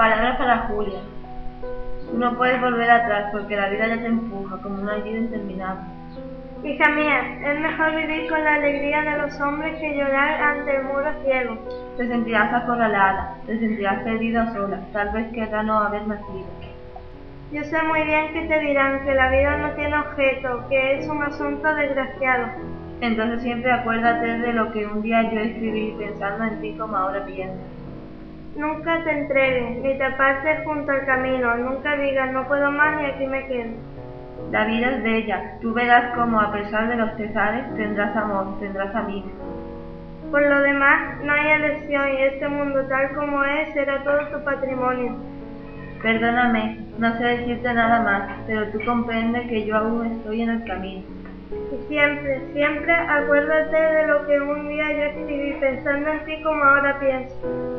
a Julia. Tú no puedes volver atrás porque la vida ya te empuja como una vida interminable. Hija mía, es mejor vivir con la alegría de los hombres que llorar ante el muro ciego. Te sentirás acorralada, te sentirás perdida sola, tal vez querrá no haber nacido. Yo sé muy bien que te dirán que la vida no tiene objeto, que es un asunto desgraciado. Entonces siempre acuérdate de lo que un día yo escribí pensando en ti como ahora piensas. Nunca te entregues, ni te apartes junto al camino, nunca digas no puedo más y aquí me quedo. La vida es bella, tú verás cómo a pesar de los pesares tendrás amor, tendrás amigos. Por lo demás, no hay elección y este mundo tal como es será todo tu patrimonio. Perdóname, no sé decirte nada más, pero tú comprendes que yo aún estoy en el camino. Y siempre, siempre acuérdate de lo que un día yo escribí pensando en ti como ahora pienso.